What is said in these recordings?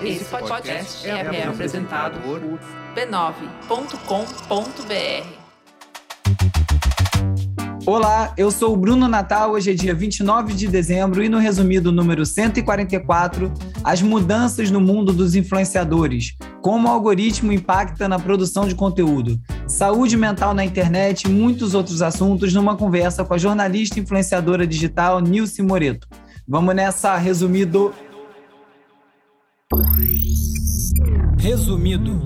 Esse podcast é, é apresentado por b9.com.br. Olá, eu sou o Bruno Natal. Hoje é dia 29 de dezembro e no resumido número 144, as mudanças no mundo dos influenciadores, como o algoritmo impacta na produção de conteúdo, saúde mental na internet e muitos outros assuntos numa conversa com a jornalista e influenciadora digital Nilce Moreto. Vamos nessa, resumido. Resumido.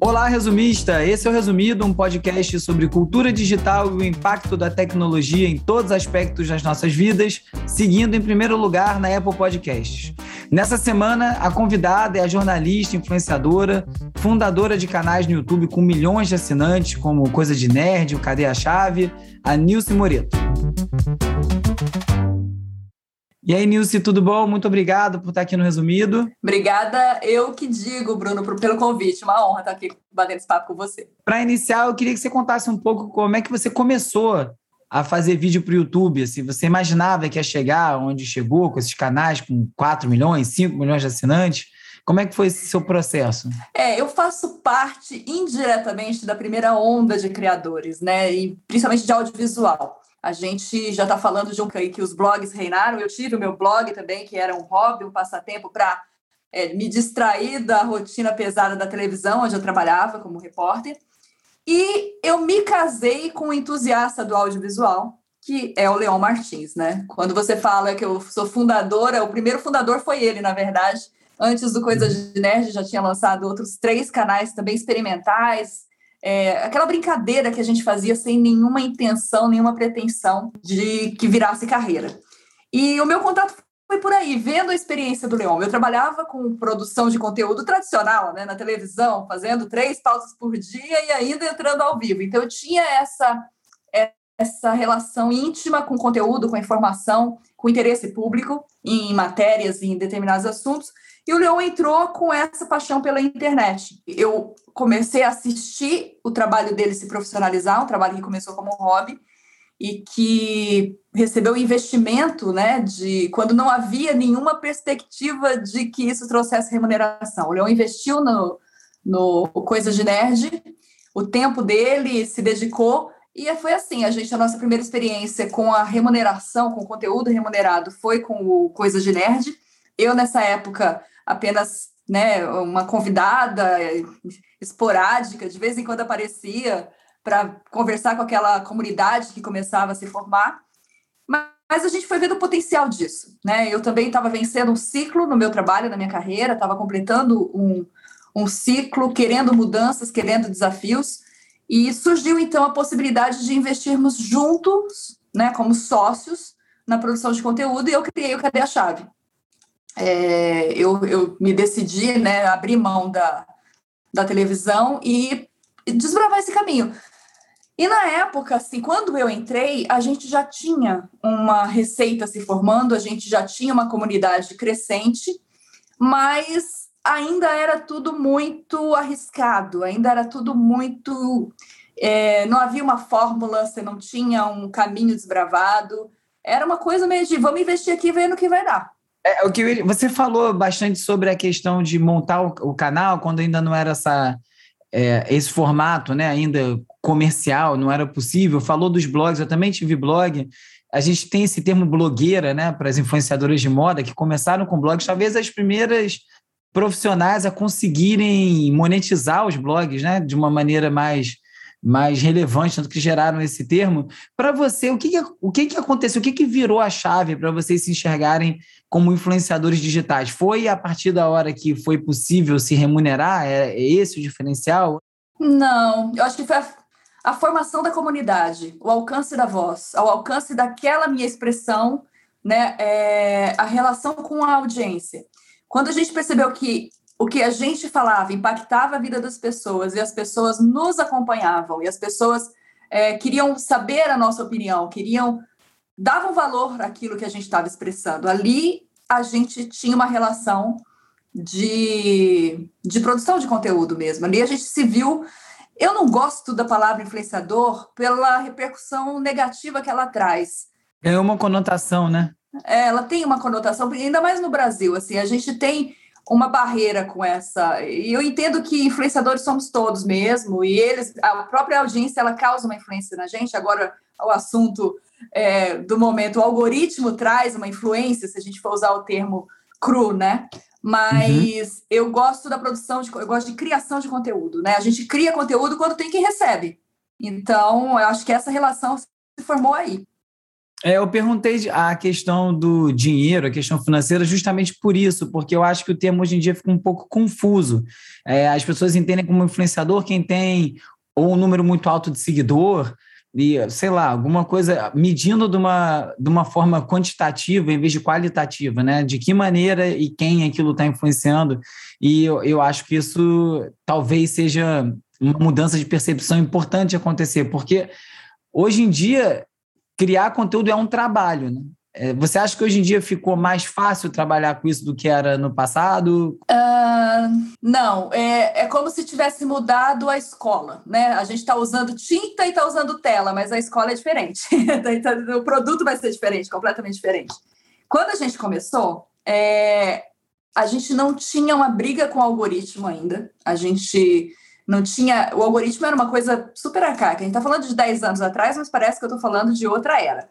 Olá, resumista! Esse é o Resumido, um podcast sobre cultura digital e o impacto da tecnologia em todos os aspectos das nossas vidas, seguindo em primeiro lugar na Apple Podcasts. Nessa semana, a convidada é a jornalista, influenciadora, fundadora de canais no YouTube com milhões de assinantes, como Coisa de Nerd, o Cadê a Chave, a Nilce Moreto. E aí, Nilce, tudo bom? Muito obrigado por estar aqui no Resumido. Obrigada, eu que digo, Bruno, pelo convite. Uma honra estar aqui batendo esse papo com você. Para iniciar, eu queria que você contasse um pouco como é que você começou a fazer vídeo para o YouTube. Assim, você imaginava que ia chegar onde chegou, com esses canais com 4 milhões, 5 milhões de assinantes? Como é que foi esse seu processo? É, eu faço parte indiretamente da primeira onda de criadores, né? E principalmente de audiovisual. A gente já está falando de um que os blogs reinaram. Eu tive o meu blog também, que era um hobby, um passatempo para é, me distrair da rotina pesada da televisão, onde eu trabalhava como repórter. E eu me casei com um entusiasta do audiovisual, que é o Leon Martins, né? Quando você fala que eu sou fundadora, o primeiro fundador foi ele, na verdade. Antes do Coisa de Nerd, já tinha lançado outros três canais também experimentais, é, aquela brincadeira que a gente fazia sem nenhuma intenção, nenhuma pretensão de que virasse carreira. E o meu contato foi por aí, vendo a experiência do Leon. Eu trabalhava com produção de conteúdo tradicional, né, na televisão, fazendo três pausas por dia e ainda entrando ao vivo. Então, eu tinha essa, essa relação íntima com conteúdo, com informação, com interesse público em matérias, em determinados assuntos. E o Leon entrou com essa paixão pela internet. Eu comecei a assistir o trabalho dele se profissionalizar, um trabalho que começou como hobby e que recebeu investimento, né, de quando não havia nenhuma perspectiva de que isso trouxesse remuneração. O Leon investiu no, no Coisa de Nerd, o tempo dele se dedicou e foi assim, a gente a nossa primeira experiência com a remuneração, com o conteúdo remunerado foi com o Coisa de Nerd. Eu nessa época apenas né, uma convidada esporádica, de vez em quando aparecia para conversar com aquela comunidade que começava a se formar. Mas a gente foi vendo o potencial disso. Né? Eu também estava vencendo um ciclo no meu trabalho, na minha carreira, estava completando um, um ciclo, querendo mudanças, querendo desafios. E surgiu então a possibilidade de investirmos juntos, né, como sócios, na produção de conteúdo, e eu criei o Cadê a Chave? é, eu, eu me decidi, né, abrir mão da, da televisão e desbravar esse caminho. E na época, assim, quando eu entrei, a gente já tinha uma receita se formando, a gente já tinha uma comunidade crescente, mas ainda era tudo muito arriscado, ainda era tudo muito. É, não havia uma fórmula, você não tinha um caminho desbravado. Era uma coisa meio de vamos investir aqui ver no que vai dar. É, o que você falou bastante sobre a questão de montar o, o canal quando ainda não era essa, é, esse formato, né? Ainda comercial, não era possível. Falou dos blogs, eu também tive blog. A gente tem esse termo blogueira, né? Para as influenciadoras de moda que começaram com blogs, talvez as primeiras profissionais a conseguirem monetizar os blogs, né? De uma maneira mais mais relevante, tanto que geraram esse termo. Para você, o que, que, o que, que aconteceu? O que, que virou a chave para vocês se enxergarem como influenciadores digitais? Foi a partir da hora que foi possível se remunerar? É, é esse o diferencial? Não, eu acho que foi a, a formação da comunidade, o alcance da voz, o alcance daquela minha expressão, né, é, a relação com a audiência. Quando a gente percebeu que o que a gente falava impactava a vida das pessoas e as pessoas nos acompanhavam e as pessoas é, queriam saber a nossa opinião, queriam davam valor àquilo que a gente estava expressando. Ali a gente tinha uma relação de, de produção de conteúdo mesmo. Ali a gente se viu eu não gosto da palavra influenciador pela repercussão negativa que ela traz. É uma conotação, né? É, ela tem uma conotação, ainda mais no Brasil. Assim, a gente tem uma barreira com essa. E eu entendo que influenciadores somos todos mesmo, e eles, a própria audiência, ela causa uma influência na gente. Agora, o assunto é, do momento, o algoritmo traz uma influência, se a gente for usar o termo cru, né? Mas uhum. eu gosto da produção, de, eu gosto de criação de conteúdo, né? A gente cria conteúdo quando tem quem recebe. Então, eu acho que essa relação se formou aí. É, eu perguntei a questão do dinheiro, a questão financeira, justamente por isso, porque eu acho que o termo hoje em dia fica um pouco confuso. É, as pessoas entendem como influenciador quem tem ou um número muito alto de seguidor, e, sei lá, alguma coisa medindo de uma, de uma forma quantitativa em vez de qualitativa, né? De que maneira e quem aquilo está influenciando. E eu, eu acho que isso talvez seja uma mudança de percepção importante acontecer, porque hoje em dia criar conteúdo é um trabalho, né? É, você acha que hoje em dia ficou mais fácil trabalhar com isso do que era no passado? Uh, não, é, é como se tivesse mudado a escola, né? A gente está usando tinta e está usando tela, mas a escola é diferente. o produto vai ser diferente, completamente diferente. Quando a gente começou, é, a gente não tinha uma briga com o algoritmo ainda. A gente não tinha. O algoritmo era uma coisa super arcaica. A gente está falando de 10 anos atrás, mas parece que eu estou falando de outra era.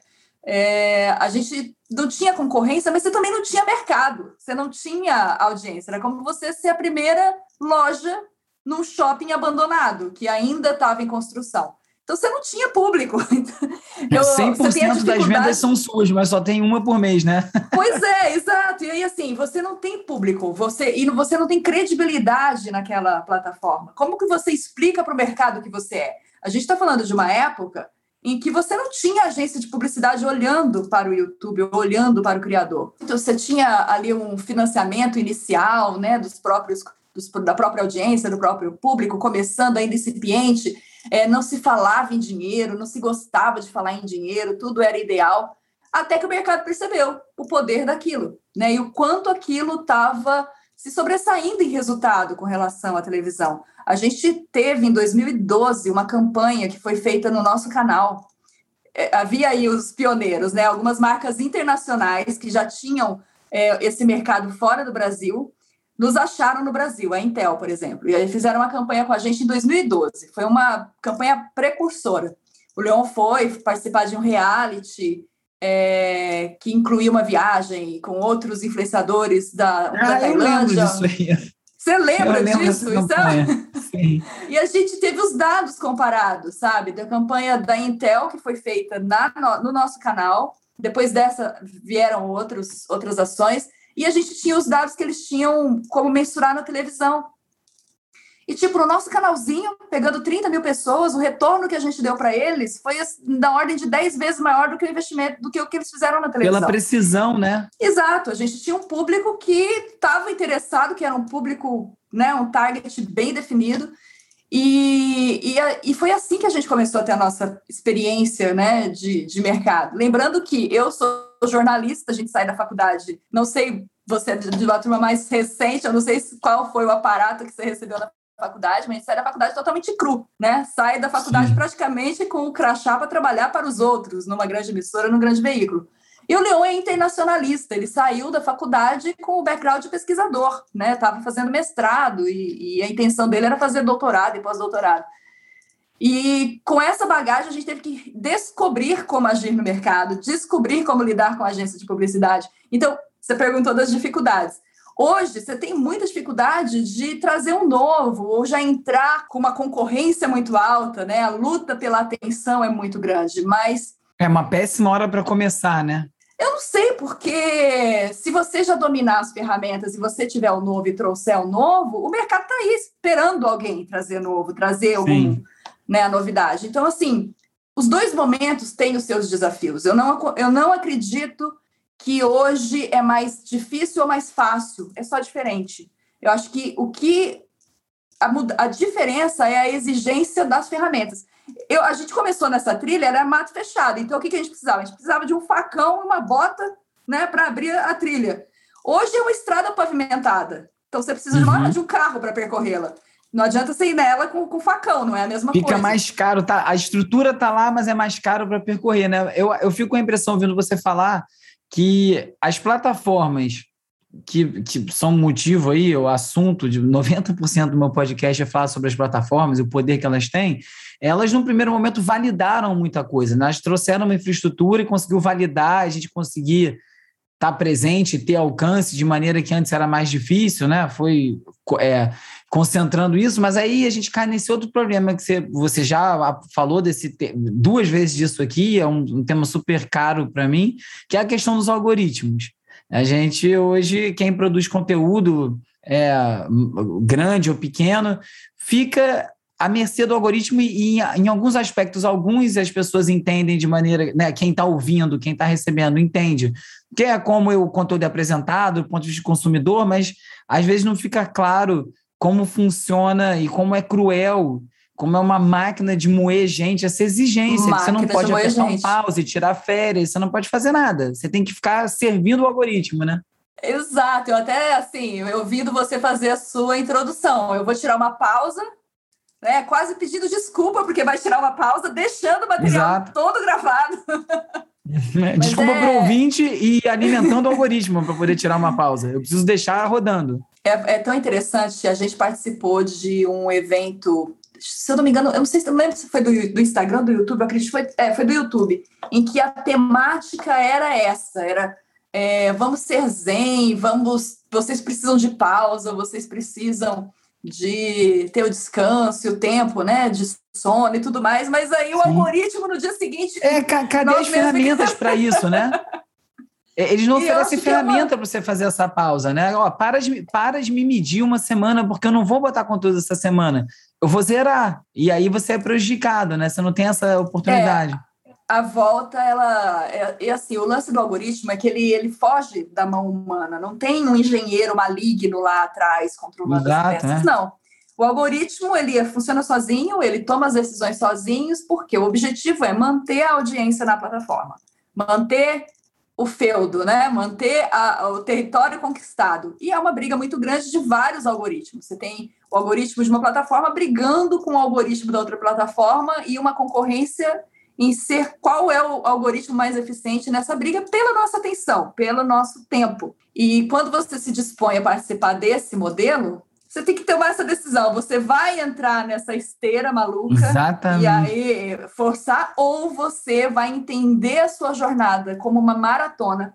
É, a gente não tinha concorrência, mas você também não tinha mercado, você não tinha audiência. Era como você ser a primeira loja num shopping abandonado, que ainda estava em construção. Então você não tinha público. Eu, 100% das vendas são suas, mas só tem uma por mês, né? Pois é, exato. E aí, assim, você não tem público, você e você não tem credibilidade naquela plataforma. Como que você explica para o mercado que você é? A gente está falando de uma época em que você não tinha agência de publicidade olhando para o YouTube, olhando para o criador. Então você tinha ali um financiamento inicial, né, dos próprios dos, da própria audiência, do próprio público, começando ainda incipiente, é, não se falava em dinheiro, não se gostava de falar em dinheiro, tudo era ideal, até que o mercado percebeu o poder daquilo, né, e o quanto aquilo estava se sobressaindo em resultado com relação à televisão. A gente teve em 2012 uma campanha que foi feita no nosso canal. É, havia aí os pioneiros, né? Algumas marcas internacionais que já tinham é, esse mercado fora do Brasil, nos acharam no Brasil, a Intel, por exemplo. E aí fizeram uma campanha com a gente em 2012. Foi uma campanha precursora. O Leon foi participar de um reality é, que incluía uma viagem com outros influenciadores da, ah, da Tailândia. Você lembra disso? Então... e a gente teve os dados comparados, sabe? Da campanha da Intel, que foi feita na, no, no nosso canal. Depois dessa vieram outros, outras ações. E a gente tinha os dados que eles tinham como mensurar na televisão. E, tipo, no nosso canalzinho, pegando 30 mil pessoas, o retorno que a gente deu para eles foi da ordem de 10 vezes maior do que o investimento, do que o que eles fizeram na televisão. Pela precisão, né? Exato. A gente tinha um público que estava interessado, que era um público, né, um target bem definido. E, e, e, foi assim que a gente começou a ter a nossa experiência né, de, de mercado. Lembrando que eu sou jornalista, a gente sai da faculdade, não sei, você é de uma turma mais recente, eu não sei qual foi o aparato que você recebeu na faculdade, mas sai da faculdade totalmente cru, né? Sai da faculdade Sim. praticamente com o crachá para trabalhar para os outros, numa grande emissora, num grande veículo. E o Leon é internacionalista, ele saiu da faculdade com o background de pesquisador, né? Estava fazendo mestrado e, e, a intenção dele era fazer doutorado e pós-doutorado. E com essa bagagem a gente teve que descobrir como agir no mercado, descobrir como lidar com a agência de publicidade. Então, você perguntou das dificuldades. Hoje, você tem muita dificuldade de trazer um novo, ou já entrar com uma concorrência muito alta, né? A luta pela atenção é muito grande, mas. É uma péssima hora para começar, né? Eu não sei, porque se você já dominar as ferramentas e você tiver o novo e trouxer o novo, o mercado está aí esperando alguém trazer novo, trazer algum, né, a novidade. Então, assim, os dois momentos têm os seus desafios. Eu não, eu não acredito que hoje é mais difícil ou mais fácil, é só diferente. Eu acho que o que a, a diferença é a exigência das ferramentas. Eu, a gente começou nessa trilha, era mato fechado, então o que, que a gente precisava? A gente precisava de um facão e uma bota né, para abrir a trilha. Hoje é uma estrada pavimentada, então você precisa uhum. de um carro para percorrê-la. Não adianta você ir nela com, com facão, não é a mesma Fica coisa. Fica mais caro, tá? A estrutura tá lá, mas é mais caro para percorrer, né? Eu, eu fico com a impressão, ouvindo você falar, que as plataformas que, que são motivo aí, o assunto de 90% do meu podcast é falar sobre as plataformas e o poder que elas têm, elas, no primeiro momento, validaram muita coisa. Né? Elas trouxeram uma infraestrutura e conseguiu validar, a gente conseguir estar presente, ter alcance de maneira que antes era mais difícil, né? Foi é, concentrando isso, mas aí a gente cai nesse outro problema que você, você já falou desse duas vezes disso aqui, é um, um tema super caro para mim, que é a questão dos algoritmos. A gente hoje, quem produz conteúdo é, grande ou pequeno, fica à mercê do algoritmo e, em, em alguns aspectos, alguns as pessoas entendem de maneira, né, quem está ouvindo, quem está recebendo, entende, que é como o conteúdo é apresentado do ponto de vista de consumidor, mas às vezes não fica claro como funciona e como é cruel como é uma máquina de moer gente, essa exigência. Máquina você não pode apertar um pause, tirar férias, você não pode fazer nada. Você tem que ficar servindo o algoritmo, né? Exato. Eu até, assim, eu ouvindo você fazer a sua introdução. Eu vou tirar uma pausa, né? Quase pedindo desculpa, porque vai tirar uma pausa, deixando o material Exato. todo gravado. Desculpa é... para o ouvinte e alimentando o algoritmo para poder tirar uma pausa. Eu preciso deixar rodando. É, é, tão interessante. A gente participou de um evento se eu não me engano, eu não sei se eu lembro se foi do, do Instagram, do YouTube, eu acredito que foi, é, foi do YouTube, em que a temática era essa, era é, vamos ser zen, vamos, vocês precisam de pausa, vocês precisam de ter o descanso o tempo, né, de sono e tudo mais, mas aí o Sim. algoritmo no dia seguinte... É, cadê as ferramentas para isso, né? É, eles não e oferecem é ferramenta para você fazer essa pausa, né? Ó, para de, para de me medir uma semana, porque eu não vou botar conteúdo essa semana. Eu vou zerar. E aí você é prejudicado, né? Você não tem essa oportunidade. É, a volta, ela. É, e assim, o lance do algoritmo é que ele, ele foge da mão humana. Não tem um engenheiro maligno lá atrás controlando Exato, as peças, é. não. O algoritmo ele funciona sozinho, ele toma as decisões sozinhos, porque o objetivo é manter a audiência na plataforma, manter o feudo, né? manter a, o território conquistado. E é uma briga muito grande de vários algoritmos. Você tem o algoritmo de uma plataforma brigando com o algoritmo da outra plataforma e uma concorrência em ser qual é o algoritmo mais eficiente nessa briga pela nossa atenção, pelo nosso tempo. E quando você se dispõe a participar desse modelo, você tem que tomar essa decisão. Você vai entrar nessa esteira maluca Exatamente. e aí forçar, ou você vai entender a sua jornada como uma maratona.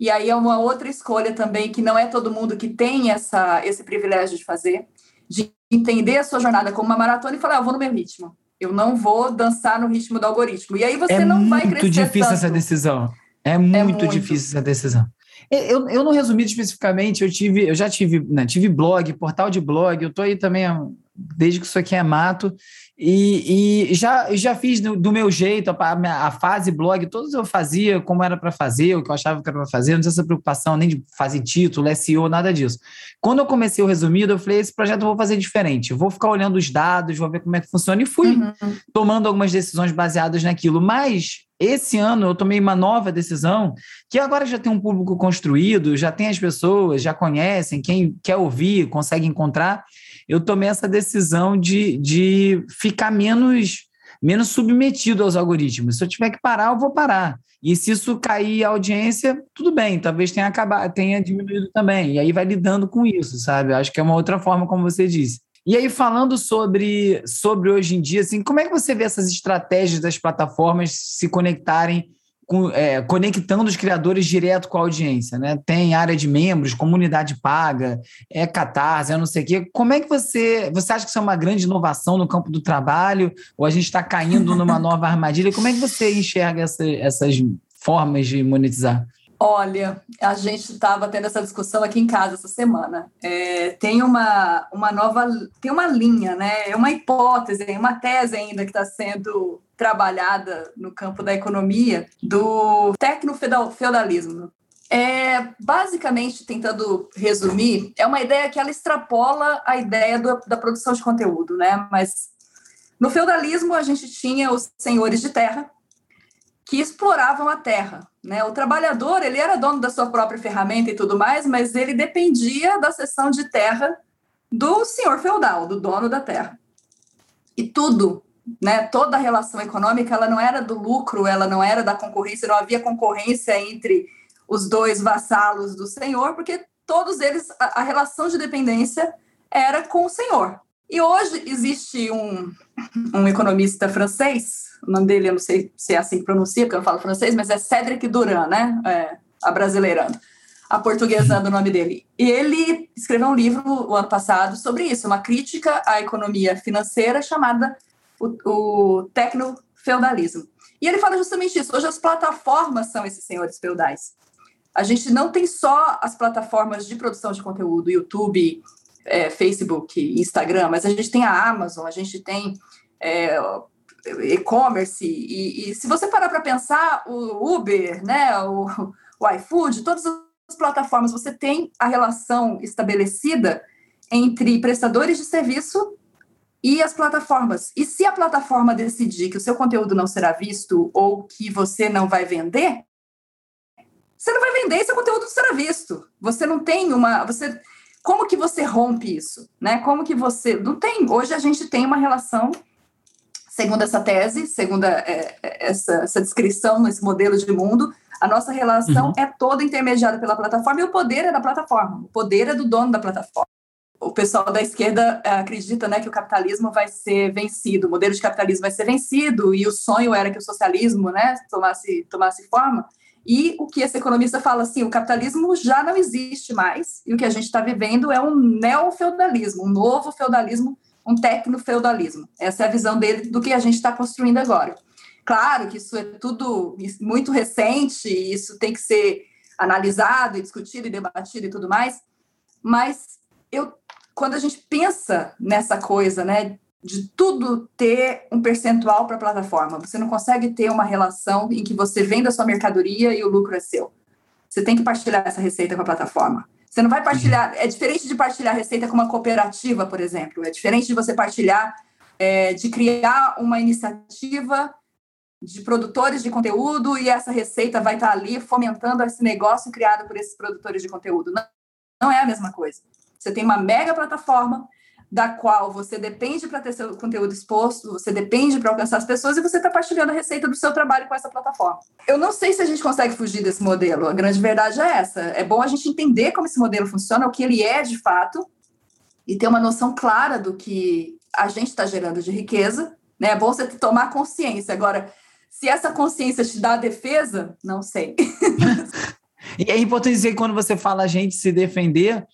E aí é uma outra escolha também, que não é todo mundo que tem essa, esse privilégio de fazer, de entender a sua jornada como uma maratona e falar, ah, eu vou no meu ritmo. Eu não vou dançar no ritmo do algoritmo. E aí você é não vai crescer. É muito difícil tanto. essa decisão. É muito, é muito difícil essa decisão. Eu, eu não resumi especificamente, eu tive, eu já tive, né, tive blog, portal de blog, eu tô aí também desde que isso aqui é mato, e, e já, já fiz do, do meu jeito, a, a, fase blog, todos eu fazia como era para fazer, o que eu achava que era para fazer, não tinha essa preocupação nem de fazer título, SEO, nada disso. Quando eu comecei o resumido, eu falei: esse projeto eu vou fazer diferente, vou ficar olhando os dados, vou ver como é que funciona, e fui uhum. tomando algumas decisões baseadas naquilo. Mas esse ano eu tomei uma nova decisão, que agora já tem um público construído, já tem as pessoas, já conhecem, quem quer ouvir, consegue encontrar. Eu tomei essa decisão de, de ficar menos, menos submetido aos algoritmos. Se eu tiver que parar, eu vou parar. E se isso cair a audiência, tudo bem, talvez tenha acabado, tenha diminuído também. E aí vai lidando com isso, sabe? Acho que é uma outra forma, como você disse. E aí, falando sobre, sobre hoje em dia, assim, como é que você vê essas estratégias das plataformas se conectarem, com, é, conectando os criadores direto com a audiência, né? Tem área de membros, comunidade paga, é catarse, é não sei o quê. Como é que você. Você acha que isso é uma grande inovação no campo do trabalho? Ou a gente está caindo numa nova armadilha? Como é que você enxerga essa, essas formas de monetizar? Olha, a gente estava tendo essa discussão aqui em casa essa semana. É, tem uma, uma nova, tem uma linha, né? É uma hipótese, uma tese ainda que está sendo trabalhada no campo da economia do tecnofeudalismo. É, basicamente, tentando resumir, é uma ideia que ela extrapola a ideia do, da produção de conteúdo, né? Mas no feudalismo a gente tinha os senhores de terra que exploravam a terra. Né? O trabalhador ele era dono da sua própria ferramenta e tudo mais, mas ele dependia da cessão de terra do senhor feudal, do dono da terra. E tudo, né, toda a relação econômica, ela não era do lucro, ela não era da concorrência, não havia concorrência entre os dois vassalos do senhor, porque todos eles, a, a relação de dependência era com o senhor. E hoje existe um, um economista francês, o nome dele eu não sei se é assim que pronuncia, porque eu falo francês, mas é Cédric Duran, né? É, a brasileirando, a portuguesando o nome dele. E ele escreveu um livro o ano passado sobre isso, uma crítica à economia financeira chamada o, o tecno-feudalismo. E ele fala justamente isso. Hoje as plataformas são esses senhores feudais. A gente não tem só as plataformas de produção de conteúdo, YouTube, é, Facebook, Instagram, mas a gente tem a Amazon, a gente tem é, e-commerce, e, e, se você parar para pensar, o Uber, né, o, o iFood, todas as plataformas, você tem a relação estabelecida entre prestadores de serviço e as plataformas. E se a plataforma decidir que o seu conteúdo não será visto ou que você não vai vender, você não vai vender e seu conteúdo não será visto. Você não tem uma. Você como que você rompe isso? Né? Como que você. Não tem. Hoje a gente tem uma relação, segundo essa tese, segundo é, é, essa, essa descrição, esse modelo de mundo, a nossa relação uhum. é toda intermediada pela plataforma e o poder é da plataforma, o poder é do dono da plataforma. O pessoal da esquerda é, acredita né, que o capitalismo vai ser vencido, o modelo de capitalismo vai ser vencido, e o sonho era que o socialismo né, tomasse, tomasse forma. E o que esse economista fala assim, o capitalismo já não existe mais, e o que a gente está vivendo é um neofeudalismo, um novo feudalismo, um tecno-feudalismo. Essa é a visão dele do que a gente está construindo agora. Claro que isso é tudo muito recente, isso tem que ser analisado e discutido e debatido e tudo mais, mas eu, quando a gente pensa nessa coisa, né, de tudo ter um percentual para a plataforma. Você não consegue ter uma relação em que você vende a sua mercadoria e o lucro é seu. Você tem que partilhar essa receita com a plataforma. Você não vai partilhar. É diferente de partilhar receita com uma cooperativa, por exemplo. É diferente de você partilhar, é, de criar uma iniciativa de produtores de conteúdo e essa receita vai estar ali fomentando esse negócio criado por esses produtores de conteúdo. Não, não é a mesma coisa. Você tem uma mega plataforma da qual você depende para ter seu conteúdo exposto, você depende para alcançar as pessoas e você está partilhando a receita do seu trabalho com essa plataforma. Eu não sei se a gente consegue fugir desse modelo, a grande verdade é essa. É bom a gente entender como esse modelo funciona, o que ele é de fato, e ter uma noção clara do que a gente está gerando de riqueza. Né? É bom você tomar consciência. Agora, se essa consciência te dá defesa, não sei. e é importante dizer que quando você fala a gente se defender,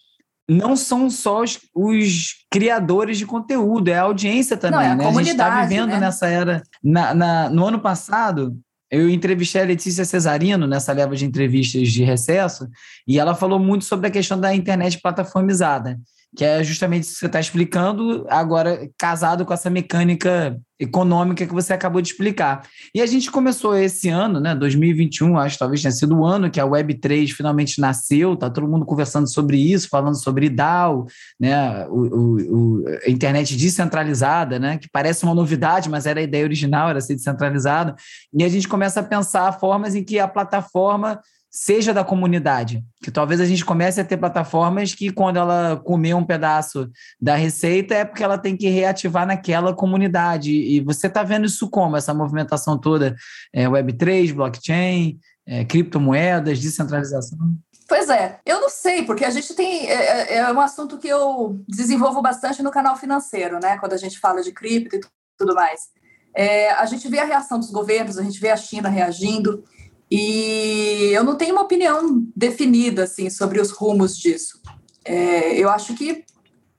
não são só os, os, criadores de conteúdo, é a audiência também, não, é a né? A gente está vivendo né? nessa era. Na, na, no ano passado, eu entrevistei a Letícia Cesarino nessa leva de entrevistas de recesso, e ela falou muito sobre a questão da internet plataformizada que é justamente isso que você está explicando, agora casado com essa mecânica econômica que você acabou de explicar. E a gente começou esse ano, né, 2021, acho que talvez tenha sido o ano que a Web3 finalmente nasceu, tá todo mundo conversando sobre isso, falando sobre DAO, né, o, o, o, a internet descentralizada, né, que parece uma novidade, mas era a ideia original, era ser descentralizado, e a gente começa a pensar formas em que a plataforma seja da comunidade. Que talvez a gente comece a ter plataformas que, quando ela comer um pedaço da receita, é porque ela tem que reativar naquela comunidade. E você está vendo isso como? Essa movimentação toda, é, Web3, blockchain, é, criptomoedas, descentralização? Pois é, eu não sei, porque a gente tem. É, é, é, um assunto que eu desenvolvo bastante no canal financeiro, né? Quando a gente fala de cripto e tudo mais. É, a gente vê a reação dos governos, a gente vê a China reagindo. E eu não tenho uma opinião definida assim sobre os rumos disso. É, eu acho que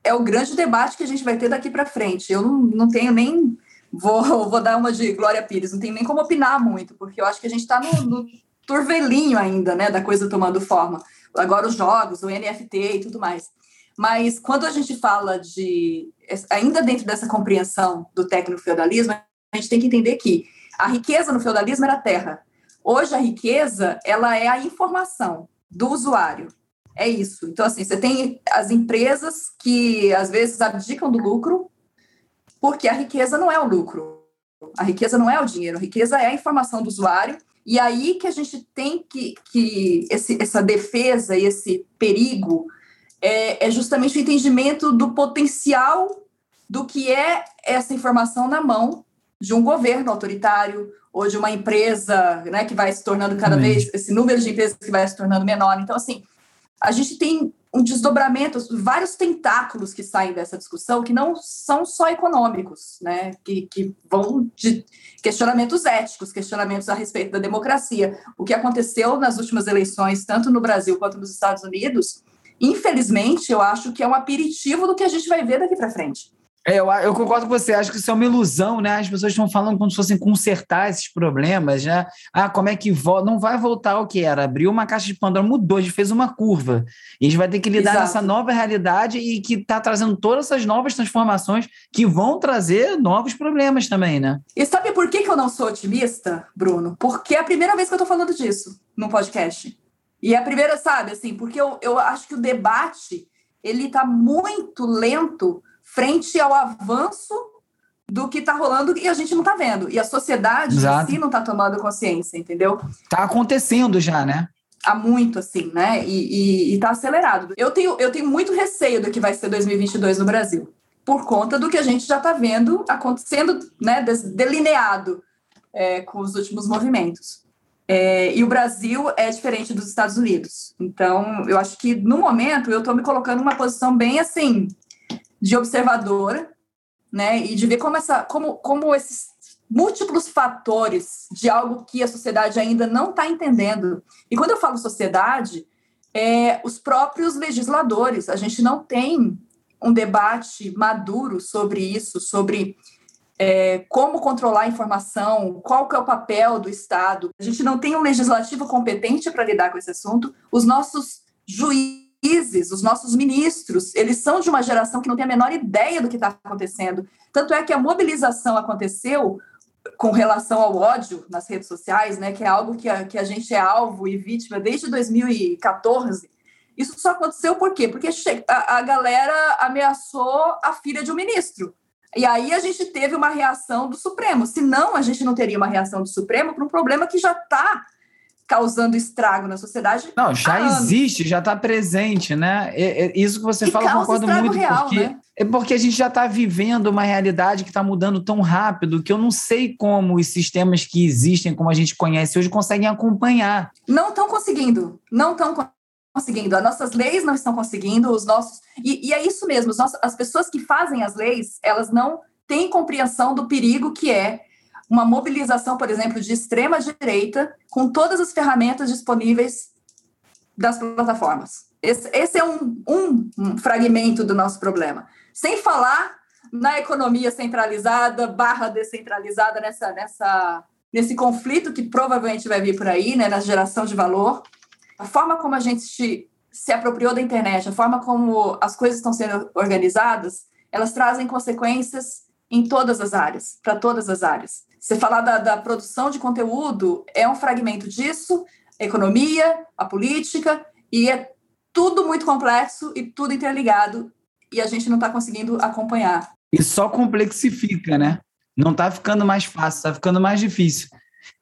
é o grande debate que a gente vai ter daqui para frente. Eu não, não tenho nem vou, vou dar uma de Glória Pires, não tenho nem como opinar muito, porque eu acho que a gente está no, no turvelinho ainda, né, da coisa tomando forma. Agora os jogos, o NFT e tudo mais. Mas quando a gente fala de, ainda dentro dessa compreensão do tecno-feudalismo, a gente tem que entender que a riqueza no feudalismo era terra, Hoje a riqueza, ela é a informação do usuário. É isso. Então, assim, você tem as empresas que às vezes abdicam do lucro, porque a riqueza não é o lucro. A riqueza não é o dinheiro, a riqueza é a informação do usuário. E aí que a gente tem que, que esse, essa defesa e esse perigo é, é justamente o entendimento do potencial do que é essa informação na mão de um governo autoritário ou de uma empresa né, que vai se tornando cada vez, esse número de empresas que vai se tornando menor. Então, assim, a gente tem um desdobramento, vários tentáculos que saem dessa discussão que não são só econômicos, né? Que, que vão de questionamentos éticos, questionamentos a respeito da democracia. O que aconteceu nas últimas eleições, tanto no Brasil quanto nos Estados Unidos, infelizmente, eu acho que é um aperitivo do que a gente vai ver daqui para frente. É, eu, eu, concordo com você, acho que isso é uma ilusão, né? As pessoas estão falando como se fossem consertar esses problemas, né? Ah, como é que volta? Não vai voltar ao que era. Abriu uma caixa de Pandora, mudou, a gente fez uma curva. E a gente vai ter que lidar com essa nova realidade e que está trazendo todas essas novas transformações que vão trazer novos problemas também, né? E sabe por que, que eu não sou otimista, Bruno? Porque é a primeira vez que eu estou falando disso no podcast. E é a primeira, sabe, assim, porque eu, eu acho que o debate ele está muito lento frente ao avanço do que está rolando e a gente não está vendo. E a sociedade Exato. em si não está tomando consciência, entendeu? Está acontecendo já, né? Há muito, assim, né? E está acelerado. Eu tenho, eu tenho muito receio do que vai ser 2022 no Brasil, por conta do que a gente já está vendo acontecendo, né? Delineado é, com os últimos movimentos. É, e o Brasil é diferente dos Estados Unidos. Então, eu acho que no momento eu estou me colocando numa posição bem assim, de observadora, né, e de ver como, essa, como, como esses múltiplos fatores de algo que a sociedade ainda não está entendendo. E quando eu falo sociedade, é os próprios legisladores. A gente não tem um debate maduro sobre isso, sobre é, como controlar a informação, qual que é o papel do Estado. A gente não tem um legislativo competente para lidar com esse assunto. Os nossos juízes juízes, os nossos ministros, eles são de uma geração que não tem a menor ideia do que está acontecendo. Tanto é que a mobilização aconteceu com relação ao ódio nas redes sociais, né, que é algo que a, que a gente é alvo e vítima desde 2014. Isso só aconteceu por quê? Porque a, a galera ameaçou a filha de um ministro. E aí a gente teve uma reação do Supremo. Senão, a gente não teria uma reação do Supremo para um problema que já está causando estrago na sociedade. Não, já existe, já está presente, né? É, é, isso que você e fala, eu concordo muito, real, porque né? é porque a gente já está vivendo uma realidade que está mudando tão rápido que eu não sei como os sistemas que existem, como a gente conhece hoje, conseguem acompanhar. Não estão conseguindo, não estão conseguindo. As nossas leis não estão conseguindo, os nossos. E, e é isso mesmo, nossos, as pessoas que fazem as leis, elas não têm compreensão do perigo que é uma mobilização, por exemplo, de extrema direita com todas as ferramentas disponíveis das plataformas. Esse, esse é um, um, fragmento do nosso problema. Sem falar na economia centralizada barra descentralizada nessa, nessa, nesse conflito que provavelmente vai vir por aí, né, na geração de valor. A forma como a gente se, se apropriou da internet, a forma como as coisas estão sendo organizadas, elas trazem consequências em todas as áreas, para todas as áreas. Você falar da, da, produção de conteúdo é um fragmento disso, a economia, a política, e é tudo muito complexo e tudo interligado, e a gente não está conseguindo acompanhar. E só complexifica, né? Não está ficando mais fácil, está ficando mais difícil.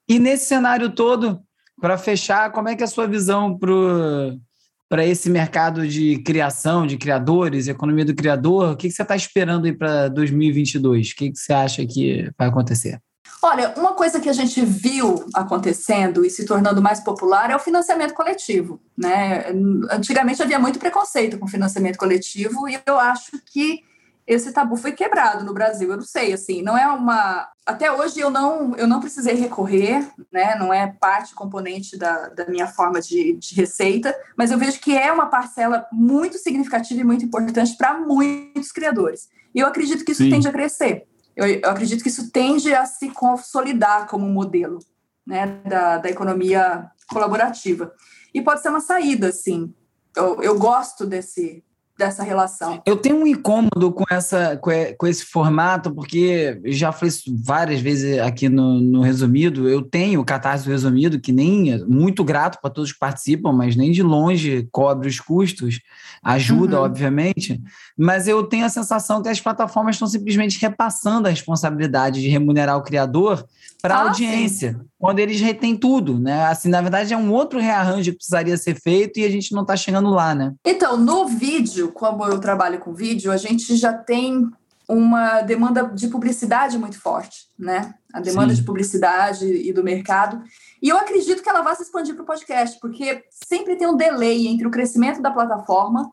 E nesse cenário todo, para fechar, como é que é a sua visão para esse mercado de criação, de criadores, economia do criador? O que, que você está esperando aí para 2022? O que, que você acha que vai acontecer? Olha, uma coisa que a gente viu acontecendo e se tornando mais popular é o financiamento coletivo. Né? Antigamente havia muito preconceito com financiamento coletivo e eu acho que esse tabu foi quebrado no Brasil. Eu não sei, assim, não é uma. Até hoje eu não, eu não precisei recorrer, né? Não é parte componente da, da minha forma de, de receita, mas eu vejo que é uma parcela muito significativa e muito importante para muitos criadores. E eu acredito que isso Sim. tende a crescer eu, eu acredito que isso tende a se consolidar como modelo né, da, da economia colaborativa. E pode ser uma saída, sim. Eu, eu gosto desse, dessa relação. Eu tenho um incômodo com, essa, com esse formato, porque já falei várias vezes aqui no, no resumido. Eu tenho o Catarse Resumido, que nem é muito grato para todos que participam, mas nem de longe cobre os custos, ajuda, uhum. obviamente. Mas eu tenho a sensação que as plataformas estão simplesmente repassando a responsabilidade de remunerar o criador para a ah, audiência, sim. quando eles retêm tudo, né? Assim, na verdade, é um outro rearranjo que precisaria ser feito e a gente não está chegando lá, né? Então, no vídeo, como eu trabalho com vídeo, a gente já tem uma demanda de publicidade muito forte, né? A demanda Sim. de publicidade e do mercado. E eu acredito que ela vai se expandir para o podcast, porque sempre tem um delay entre o crescimento da plataforma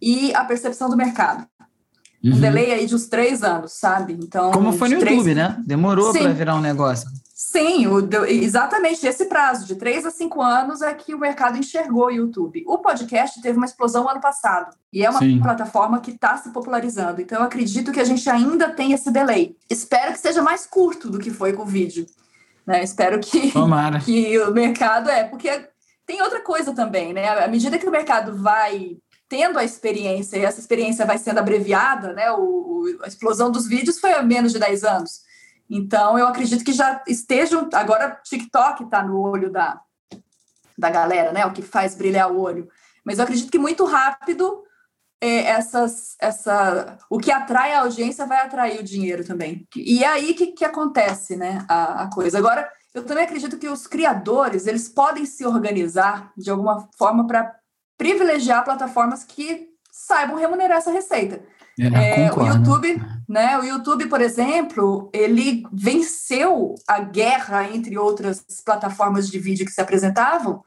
e a percepção do mercado. Uhum. Um delay aí de uns três anos, sabe? Então, Como foi no três... YouTube, né? Demorou para virar um negócio. Sim, o, exatamente esse prazo, de três a cinco anos, é que o mercado enxergou o YouTube. O podcast teve uma explosão ano passado, e é uma Sim. plataforma que está se popularizando. Então, eu acredito que a gente ainda tem esse delay. Espero que seja mais curto do que foi com o vídeo. Né? Espero que, que o mercado é, porque tem outra coisa também, né? À medida que o mercado vai tendo a experiência, e essa experiência vai sendo abreviada, né? O, o, a explosão dos vídeos foi há menos de 10 anos. Então, eu acredito que já estejam. Agora, TikTok está no olho da, da galera, né? O que faz brilhar o olho. Mas eu acredito que muito rápido é, essas, essa, o que atrai a audiência vai atrair o dinheiro também. E é aí que, que acontece né, a, a coisa. Agora, eu também acredito que os criadores eles podem se organizar de alguma forma para privilegiar plataformas que saibam remunerar essa receita. É, é, o YouTube, né? O YouTube, por exemplo, ele venceu a guerra entre outras plataformas de vídeo que se apresentavam,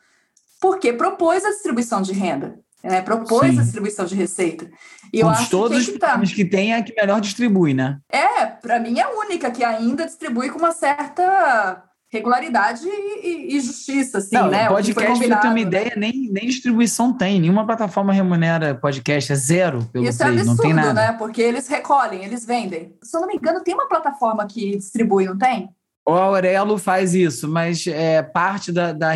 porque propôs a distribuição de renda, né? propôs Sim. a distribuição de receita. E eu acho todos que, é que tá. os que tem é a que melhor distribui, né? É, para mim é a única que ainda distribui com uma certa regularidade e, e, justiça, assim, não, né? Podcast, para ter uma ideia, nem, nem distribuição tem. Nenhuma plataforma remunera podcast, é zero pelo Isso é Play, é absurdo, não tem nada. né? Porque eles recolhem, eles vendem. Se eu não me engano, tem uma plataforma que distribui, não tem? O Aurelo faz isso, mas é parte da, da,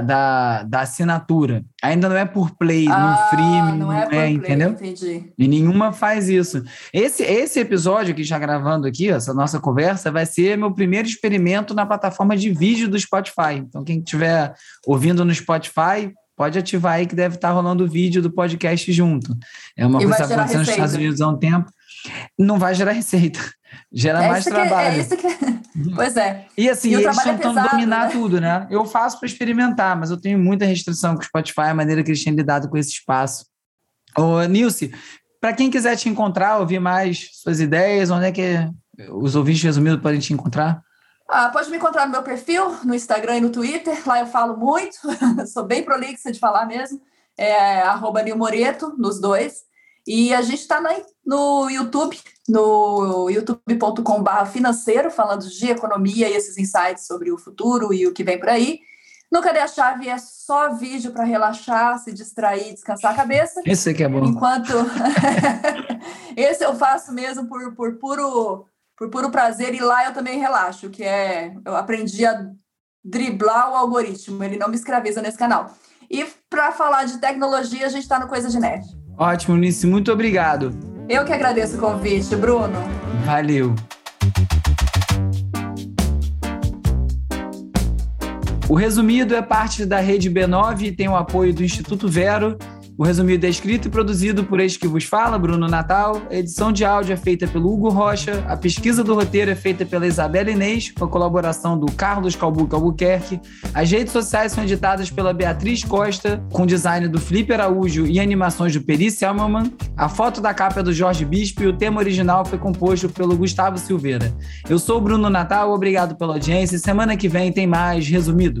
da, da assinatura. Ainda não é por play, ah, no free, não, é, é play, entendeu? Entendi. E nenhuma faz isso. Esse, esse episódio que está gravando aqui, essa nossa conversa, vai ser meu primeiro experimento na plataforma de vídeo do Spotify. Então, quem estiver ouvindo no Spotify, pode ativar aí que deve estar rolando o vídeo do podcast junto. É uma e coisa que está acontecendo nos Estados Unidos há um tempo. Não vai gerar receita. Gera é mais trabalho. É, que... Uhum. Pois é. E assim, e eles é tentando dominar né? tudo, né? Eu faço para experimentar, mas eu tenho muita restrição com o Spotify, a maneira que eles têm lidado com esse espaço. Ô, Nilce, para quem quiser te encontrar, ouvir mais suas ideias, onde é que os ouvintes resumidos podem te encontrar? Ah, pode me encontrar no meu perfil, no Instagram e no Twitter. Lá eu falo muito, sou bem prolixa de falar mesmo. É arroba Moreto, nos dois. E a gente está no YouTube, no youtube.com.br financeiro, falando de economia e esses insights sobre o futuro e o que vem por aí. No Cadê a Chave é só vídeo para relaxar, se distrair, descansar a cabeça. Esse aqui é bom. Enquanto esse eu faço mesmo por, por puro por puro prazer e lá eu também relaxo, que é eu aprendi a driblar o algoritmo, ele não me escraviza nesse canal. E para falar de tecnologia, a gente está no Coisa de Nerd. Ótimo, Nice, muito obrigado. Eu que agradeço o convite, Bruno. Valeu. O resumido é parte da rede B9 e tem o apoio do Instituto Vero o resumido é escrito e produzido por este que vos fala, Bruno Natal. A edição de áudio é feita pelo Hugo Rocha. A pesquisa do roteiro é feita pela Isabela Inês, com a colaboração do Carlos Calbuca Albuquerque. As redes sociais são editadas pela Beatriz Costa, com design do Felipe Araújo e animações do Peri Selman. A foto da capa é do Jorge Bispo e o tema original foi composto pelo Gustavo Silveira. Eu sou o Bruno Natal, obrigado pela audiência. Semana que vem tem mais resumido.